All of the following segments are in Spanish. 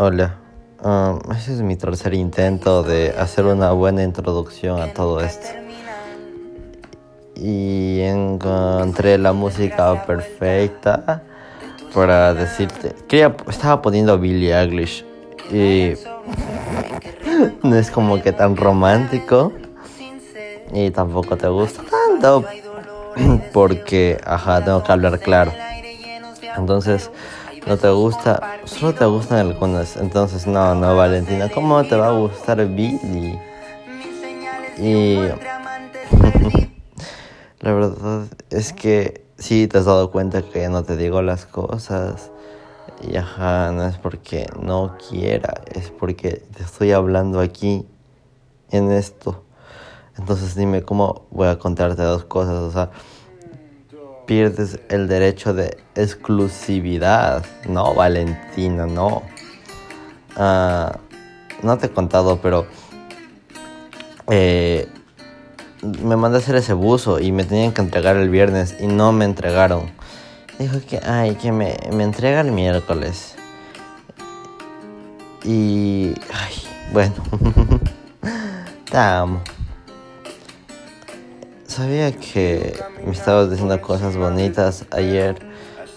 Hola, um, ese es mi tercer intento de hacer una buena introducción a todo esto. Y encontré la música perfecta para decirte. Quería, estaba poniendo Billie Eilish y no es como que tan romántico y tampoco te gusta tanto porque, ajá, tengo que hablar claro. Entonces, no te gusta, solo te gustan algunas. Entonces, no, no, Valentina, ¿cómo te va a gustar Billy? Y la verdad es que sí te has dado cuenta que no te digo las cosas. Y ajá, no es porque no quiera, es porque te estoy hablando aquí en esto. Entonces dime cómo voy a contarte dos cosas, o sea, pierdes el derecho de exclusividad. No, Valentina, no. Ah, no te he contado, pero eh, me mandé a hacer ese buzo y me tenían que entregar el viernes y no me entregaron. Dijo que, ay, que me, me entrega el miércoles. Y, ay, bueno, te. Sabía que me estabas diciendo cosas bonitas ayer.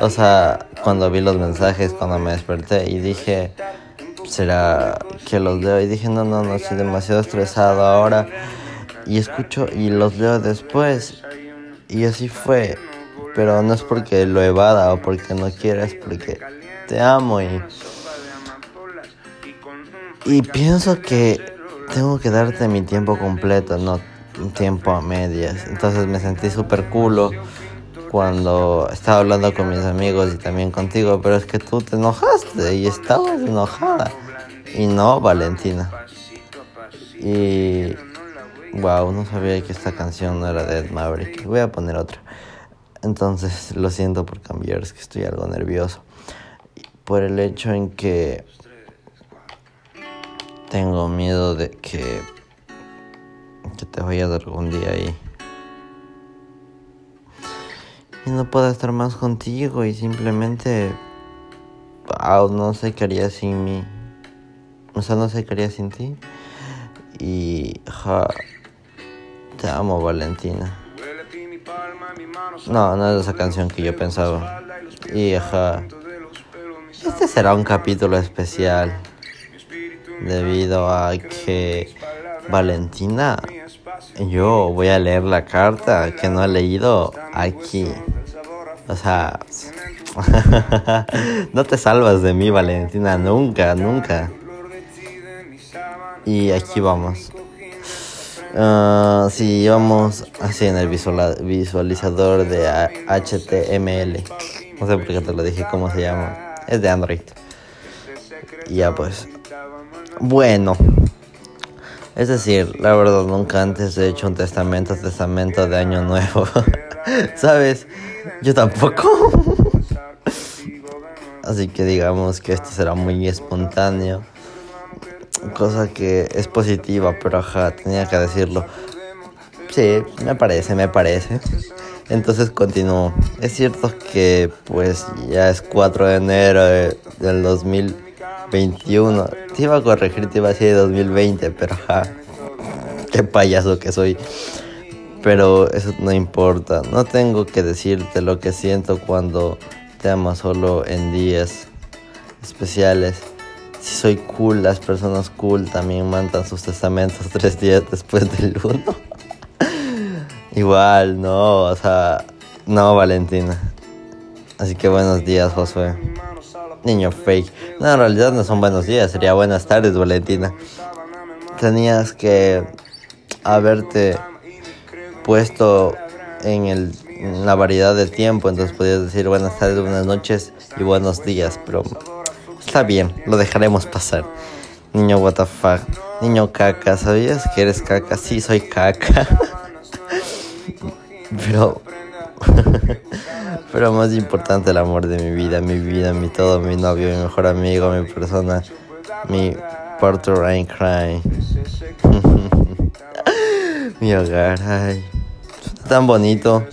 O sea, cuando vi los mensajes, cuando me desperté y dije, será que los leo. Y dije, no, no, no, estoy demasiado estresado ahora. Y escucho y los leo después. Y así fue. Pero no es porque lo evada o porque no quiera, es porque te amo y. Y pienso que tengo que darte mi tiempo completo, no un tiempo a medias. Entonces me sentí súper culo cuando estaba hablando con mis amigos y también contigo, pero es que tú te enojaste y estabas enojada. Y no, Valentina. Y wow, no sabía que esta canción no era de Ed Maverick. Voy a poner otra. Entonces, lo siento por cambiar, es que estoy algo nervioso. Por el hecho en que tengo miedo de que que te vayas algún día ahí. Y no puedo estar más contigo y simplemente... Wow, no sé qué haría sin mí. O sea, no sé qué haría sin ti. Y... Ja, te amo, Valentina. No, no es esa canción que yo pensaba. Y ja, este será un capítulo especial. Debido a que Valentina yo voy a leer la carta que no he leído aquí. O sea, no te salvas de mí, Valentina, nunca, nunca. Y aquí vamos. Uh, si vamos así en el visualizador de HTML. No sé por qué te lo dije cómo se llama. Es de Android. Y ya pues. Bueno. Es decir, la verdad, nunca antes he hecho un testamento, testamento de año nuevo. ¿Sabes? Yo tampoco. Así que digamos que esto será muy espontáneo. Cosa que es positiva, pero ajá, tenía que decirlo. Sí, me parece, me parece. Entonces continúo. Es cierto que pues ya es 4 de enero del 2021. Te iba a corregir, te iba a decir 2020, pero ja, qué payaso que soy. Pero eso no importa. No tengo que decirte lo que siento cuando te amo solo en días especiales. Si soy cool, las personas cool también mandan sus testamentos tres días después del uno. Igual, no, o sea, no, Valentina. Así que buenos días, Josué. Niño fake. No, en realidad no son buenos días, sería buenas tardes, Valentina. Tenías que haberte puesto en, el, la variedad de tiempo, entonces podías decir buenas tardes, buenas noches y buenos días, pero está bien, lo dejaremos pasar. Niño fuck, niño caca, ¿sabías que eres caca? Sí, soy caca. pero pero más importante el amor de mi vida, mi vida, mi todo, mi novio, mi mejor amigo, mi persona, mi partner in crime. mi hogar, ay. Tan bonito.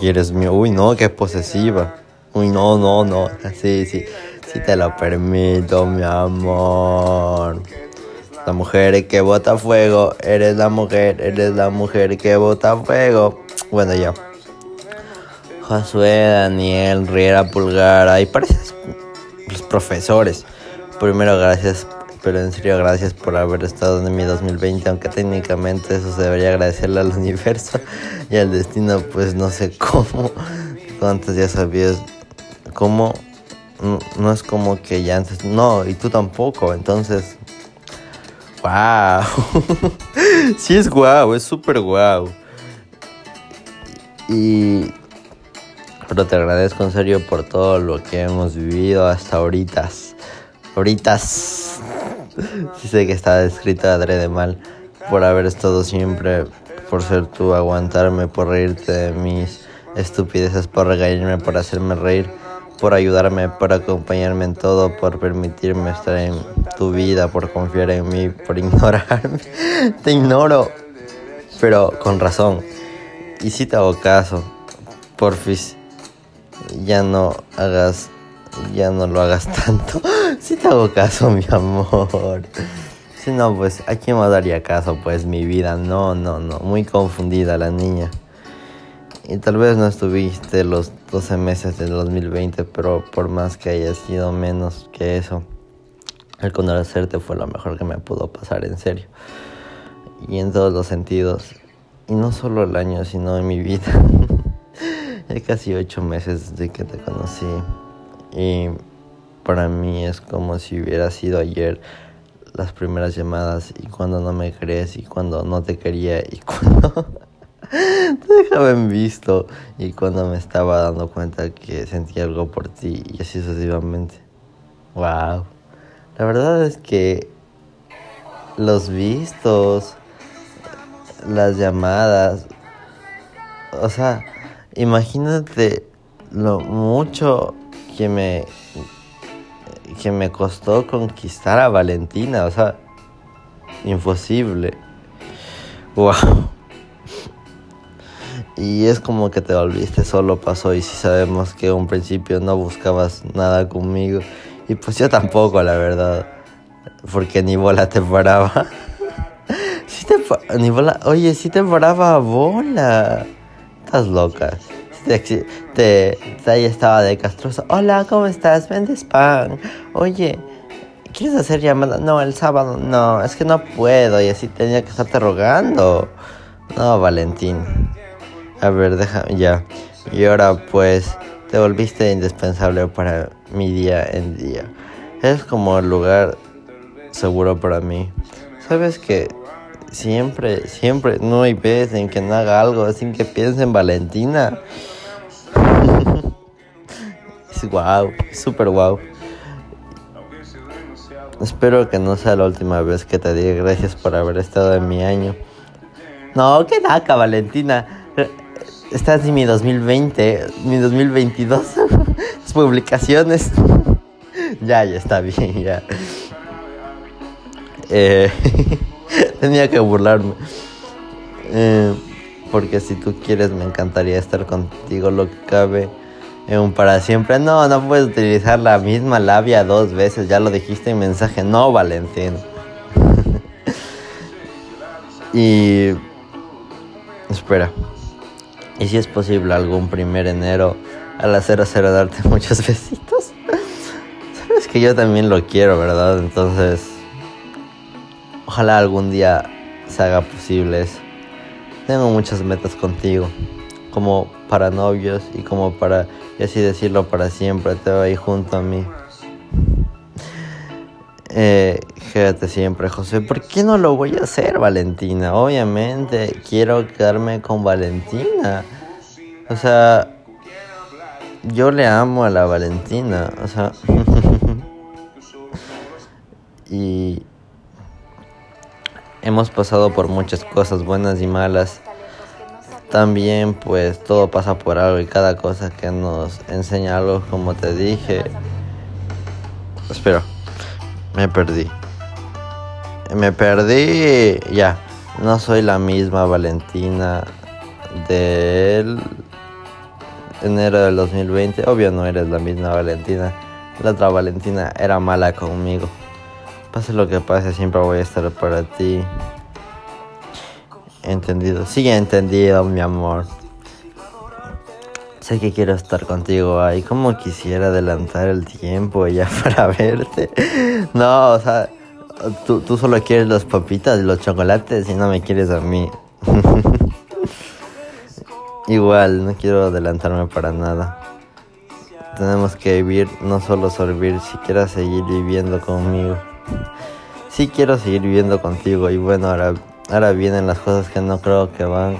Quieres mío. Uy, no, qué posesiva. Uy, no, no, no. Sí, sí. Si te lo permito, mi amor. La mujer que bota fuego, eres la mujer, eres la mujer que bota fuego. Bueno, ya. Josué, Daniel, Riera, Pulgar, ahí pareces los profesores. Primero, gracias, pero en serio, gracias por haber estado en mi 2020, aunque técnicamente eso se debería agradecerle al universo y al destino, pues no sé cómo. Antes ya sabías cómo. No es como que ya antes. No, y tú tampoco, entonces. ¡Wow! sí, es guau, es súper guau. Y pero te agradezco en serio por todo lo que hemos vivido hasta ahorita. Ahorita. Sí sé que está escrito adrede mal. Por haber estado siempre. Por ser tú, aguantarme, por reírte de mis estupideces, por regañarme, por hacerme reír, por ayudarme, por acompañarme en todo, por permitirme estar en tu vida, por confiar en mí, por ignorarme. Te ignoro, pero con razón. Y si te hago caso, porfis ya no hagas, ya no lo hagas tanto. Si te hago caso, mi amor. Si no, pues, ¿a quién me daría caso? Pues mi vida, no, no, no. Muy confundida la niña. Y tal vez no estuviste los 12 meses del 2020, pero por más que haya sido menos que eso, el conocerte fue lo mejor que me pudo pasar, en serio. Y en todos los sentidos. Y no solo el año, sino en mi vida. Hay casi ocho meses desde que te conocí y para mí es como si hubiera sido ayer las primeras llamadas y cuando no me crees y cuando no te quería y cuando te dejaba visto y cuando me estaba dando cuenta que sentía algo por ti y así sucesivamente. Wow. La verdad es que los vistos, las llamadas, o sea, Imagínate lo mucho que me que me costó conquistar a Valentina, o sea, imposible. Wow. Y es como que te volviste solo pasó y si sabemos que un principio no buscabas nada conmigo y pues yo tampoco, la verdad, porque ni bola te paraba. si te ni bola, oye, si te paraba bola estás loca. Te, ahí estaba de castroso. Hola, ¿cómo estás? ¿Vendes pan? Oye, ¿quieres hacer llamada? No, el sábado no, es que no puedo y así tenía que estarte rogando. No, Valentín. A ver, déjame ya. Y ahora pues te volviste indispensable para mi día en día. Es como el lugar seguro para mí. ¿Sabes que Siempre, siempre, no hay vez en que no haga algo sin que piense en Valentina. es guau, súper guau. Espero que no sea la última vez que te diga gracias por haber estado en mi año. No, qué daca, Valentina. Estás en mi 2020, mi 2022. Las publicaciones. ya, ya está bien, ya. Eh. Tenía que burlarme. Eh, porque si tú quieres, me encantaría estar contigo lo que cabe un para siempre. No, no puedes utilizar la misma labia dos veces. Ya lo dijiste en mensaje. No, Valentín. y. Espera. ¿Y si es posible algún primer enero a las 00 darte muchos besitos? Sabes que yo también lo quiero, ¿verdad? Entonces Ojalá algún día se haga posible eso. Tengo muchas metas contigo, como para novios y como para, y así decirlo, para siempre. Te voy junto a mí. Eh, quédate siempre, José. ¿Por qué no lo voy a hacer, Valentina? Obviamente quiero quedarme con Valentina. O sea, yo le amo a la Valentina. O sea, y hemos pasado por muchas cosas buenas y malas. También pues todo pasa por algo y cada cosa que nos enseña algo, como te dije. Espera, me perdí. Me perdí. Ya, no soy la misma Valentina del enero del 2020. Obvio no eres la misma Valentina La otra Valentina era mala conmigo. Pase lo que pase, siempre voy a estar para ti. Entendido. Sí, entendido, mi amor. Sé que quiero estar contigo ahí. Como quisiera adelantar el tiempo ya para verte. No, o sea, tú, tú solo quieres las papitas y los chocolates y no me quieres a mí. Igual, no quiero adelantarme para nada. Tenemos que vivir, no solo sobrevivir, si quieres seguir viviendo conmigo. Sí quiero seguir viviendo contigo y bueno, ahora, ahora vienen las cosas que no creo que van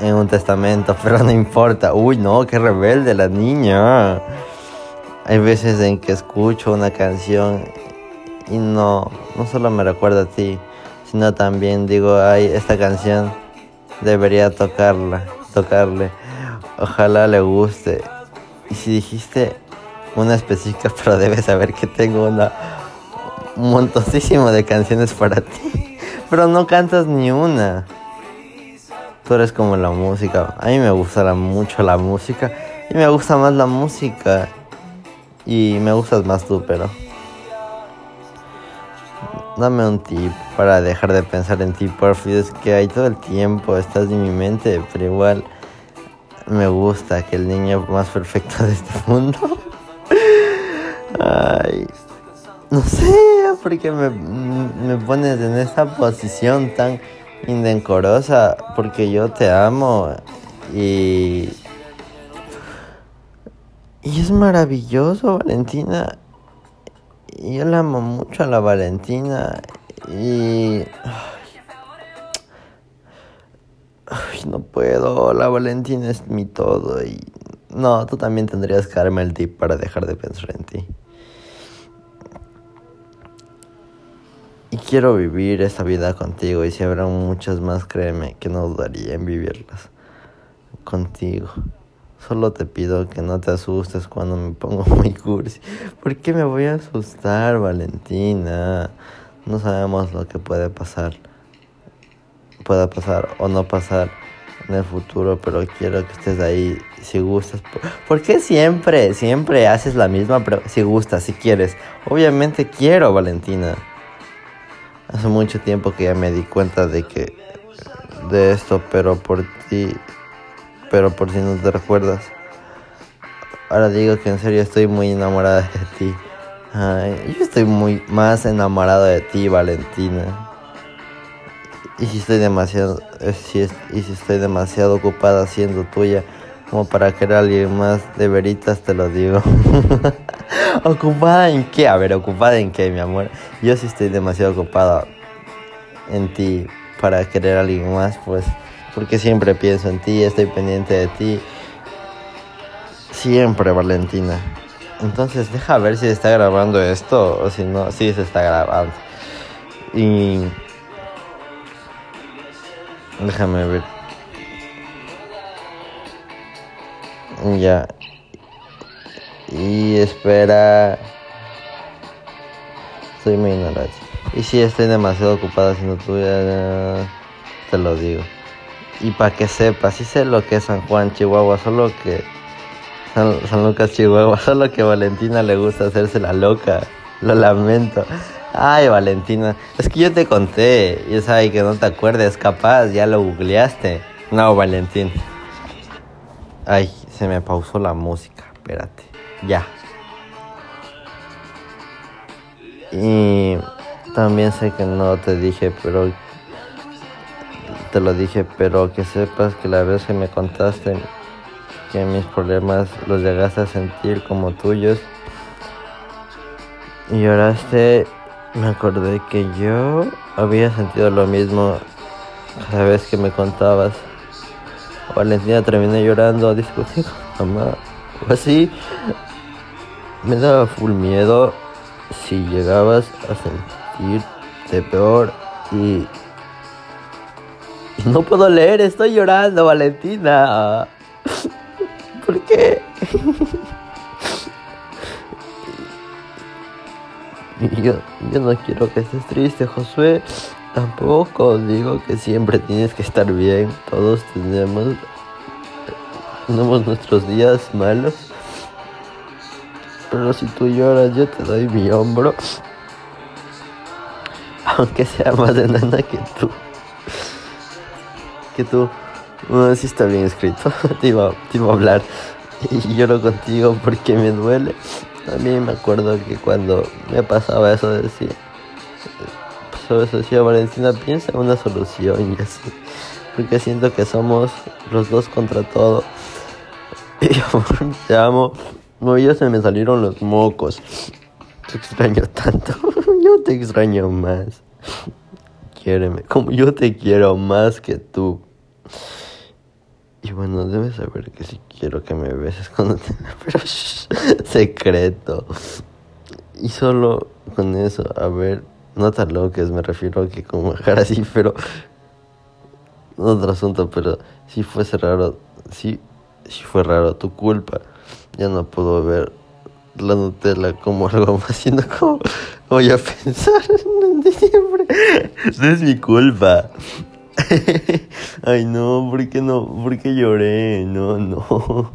en un testamento, pero no importa. Uy, no, qué rebelde la niña. Hay veces en que escucho una canción y no, no solo me recuerda a ti, sino también digo, ay, esta canción debería tocarla tocarle. Ojalá le guste. Y si dijiste una específica, pero debes saber que tengo una un montoncísimo de canciones para ti. Pero no cantas ni una. Tú eres como la música. A mí me gusta mucho la música. Y me gusta más la música. Y me gustas más tú, pero... Dame un tip para dejar de pensar en ti, porfi. Es que hay todo el tiempo, estás en mi mente, pero igual me gusta que el niño más perfecto de este mundo. Ay, no sé, porque me, me pones en esta posición tan indecorosa, porque yo te amo y... Y es maravilloso, Valentina. Y yo la amo mucho a la Valentina. Y. No puedo. La Valentina es mi todo. Y. No, tú también tendrías que darme el tip para dejar de pensar en ti. Y quiero vivir esta vida contigo. Y si habrá muchas más, créeme que no dudaría en vivirlas contigo. Solo te pido que no te asustes cuando me pongo muy cursi. ¿Por qué me voy a asustar, Valentina? No sabemos lo que puede pasar. Pueda pasar o no pasar en el futuro, pero quiero que estés ahí si gustas. ¿Por qué siempre, siempre haces la misma? Pero si gustas, si quieres. Obviamente quiero, Valentina. Hace mucho tiempo que ya me di cuenta de que de esto, pero por ti pero por si no te recuerdas. Ahora digo que en serio estoy muy enamorada de ti. yo estoy muy más enamorado de ti, Valentina. Y si estoy demasiado, eh, y si estoy demasiado ocupada siendo tuya como para querer a alguien más, de veritas te lo digo. ¿Ocupada en qué? A ver, ¿ocupada en qué, mi amor? Yo sí estoy demasiado ocupada en ti para querer a alguien más, pues porque siempre pienso en ti, estoy pendiente de ti. Siempre, Valentina. Entonces, deja ver si está grabando esto o si no, sí se está grabando. Y. Déjame ver. Ya. Y espera. Estoy muy ignorante. Y si estoy demasiado ocupada haciendo tuya, te lo digo. Y para que sepas, sí sé lo que es San Juan, Chihuahua, solo que. San, Lucas, Chihuahua, solo que Valentina le gusta hacerse la loca. Lo lamento. Ay, Valentina, es que yo te conté, y sabes que no te acuerdes, capaz, ya lo googleaste. No, Valentín. Ay, se me pausó la música, espérate. Ya. Y también sé que no te dije, pero te lo dije, pero que sepas que la vez que me contaste que mis problemas los llegaste a sentir como tuyos y lloraste, me acordé que yo había sentido lo mismo cada vez que me contabas. Valentina terminé llorando, discutiendo con mamá o así. Me daba full miedo si llegabas a sentirte peor y no puedo leer, estoy llorando, Valentina. ¿Por qué? Yo, yo no quiero que estés triste, Josué. Tampoco digo que siempre tienes que estar bien. Todos tenemos, tenemos nuestros días malos. Pero si tú lloras, yo te doy mi hombro. Aunque sea más enana que tú. Que tú. No, si está bien escrito. te, iba, a hablar. Y lloro contigo porque me duele. Mí me acuerdo que cuando me pasaba eso decía. Eso decía Valentina, piensa en una solución y así. Porque siento que somos los dos contra todo. Te amo. No, ya se me salieron los mocos. Te extraño tanto. Yo te extraño más. Quiéreme, como yo te quiero más que tú. Y bueno, debes saber que si quiero que me beses cuando te... Pero secreto. Y solo con eso, a ver, no tan loques, me refiero a que como dejar así, pero... Otro asunto, pero si fuese raro, si si fue raro, tu culpa. Ya no puedo ver la Nutella como algo más, siendo como voy a pensar en diciembre. Es mi culpa. Ay, no, ¿por qué no? ¿Por qué lloré? No, no.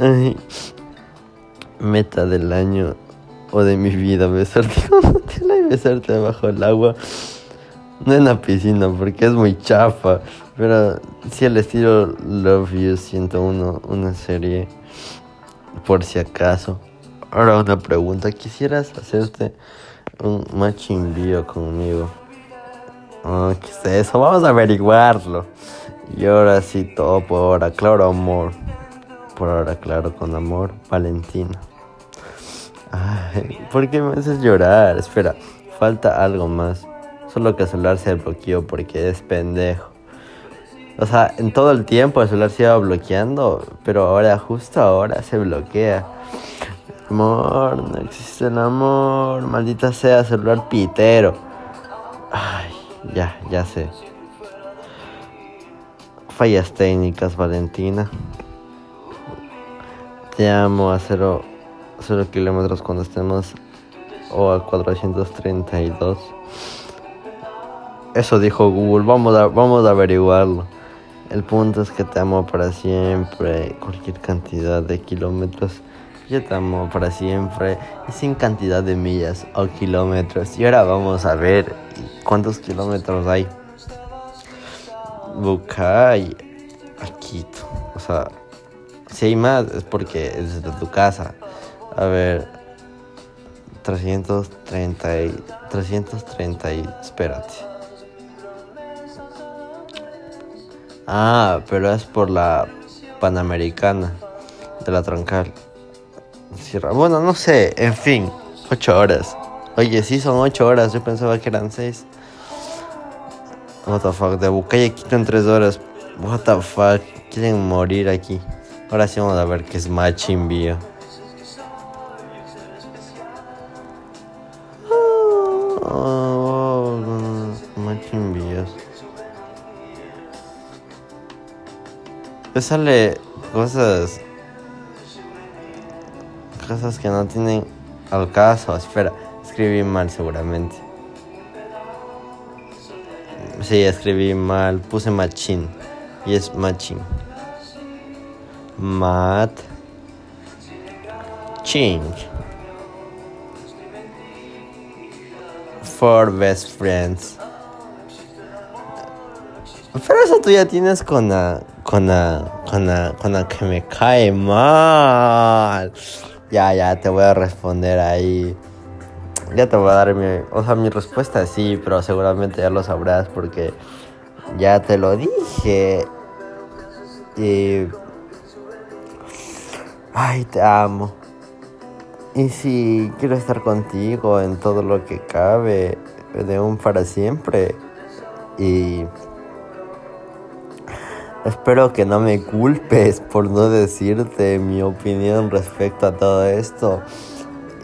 Ay. Meta del año o de mi vida, besarte con Nutella y besarte bajo el agua. No en la piscina porque es muy chafa. Pero si el estilo Love You 101, una serie, por si acaso. Ahora una pregunta, ¿quisieras hacerte un matching video conmigo? Oh, ¿Qué es eso? Vamos a averiguarlo. Y ahora sí, todo por ahora, claro, amor. Por ahora, claro, con amor, Valentina. Ay, ¿por qué me haces llorar? Espera, falta algo más. Solo que el celular se bloqueó porque es pendejo. O sea, en todo el tiempo el celular se iba bloqueando, pero ahora, justo ahora, se bloquea. Amor, no existe el amor. Maldita sea, celular pitero. Ay, ya, ya sé. Fallas técnicas, Valentina. Te amo, acero 0 kilómetros cuando estemos o a 432. Eso dijo Google, vamos a, vamos a averiguarlo. El punto es que te amo para siempre, cualquier cantidad de kilómetros. Yo te amo para siempre, y sin cantidad de millas o kilómetros. Y ahora vamos a ver cuántos kilómetros hay. Bucay, a O sea, si hay más es porque es de tu casa. A ver, 330 y, 330 y, espérate. Ah, pero es por la Panamericana de la Troncal. Bueno, no sé, en fin, ocho horas. Oye, sí son ocho horas, yo pensaba que eran seis. What the fuck, de Bucay Quito en tres horas. What the fuck, quieren morir aquí. Ahora sí vamos a ver qué es matching bio. Me sale cosas. Cosas que no tienen al caso. Espera, escribí mal seguramente. Sí, escribí mal. Puse machine. Y es matching. Mat. Change. For best friends. Pero eso tú ya tienes con la con la, con la, con la que me cae mal. Ya, ya, te voy a responder ahí. Ya te voy a dar mi, o sea, mi respuesta sí, pero seguramente ya lo sabrás porque ya te lo dije. Y... Ay, te amo. Y si quiero estar contigo en todo lo que cabe, de un para siempre. Y Espero que no me culpes por no decirte mi opinión respecto a todo esto.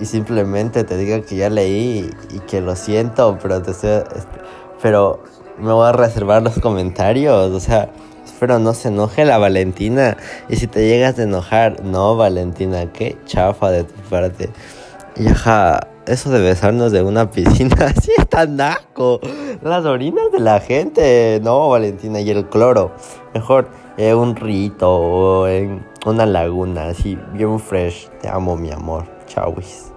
Y simplemente te diga que ya leí y que lo siento, pero te pero me voy a reservar los comentarios. O sea, espero no se enoje la Valentina. Y si te llegas a enojar, no, Valentina, qué chafa de tu parte. Y ajá, eso de besarnos de una piscina, así está naco. Las orinas de la gente, no, Valentina, y el cloro. Mejor, en un rito o en una laguna, así bien fresh. Te amo, mi amor. Chauis.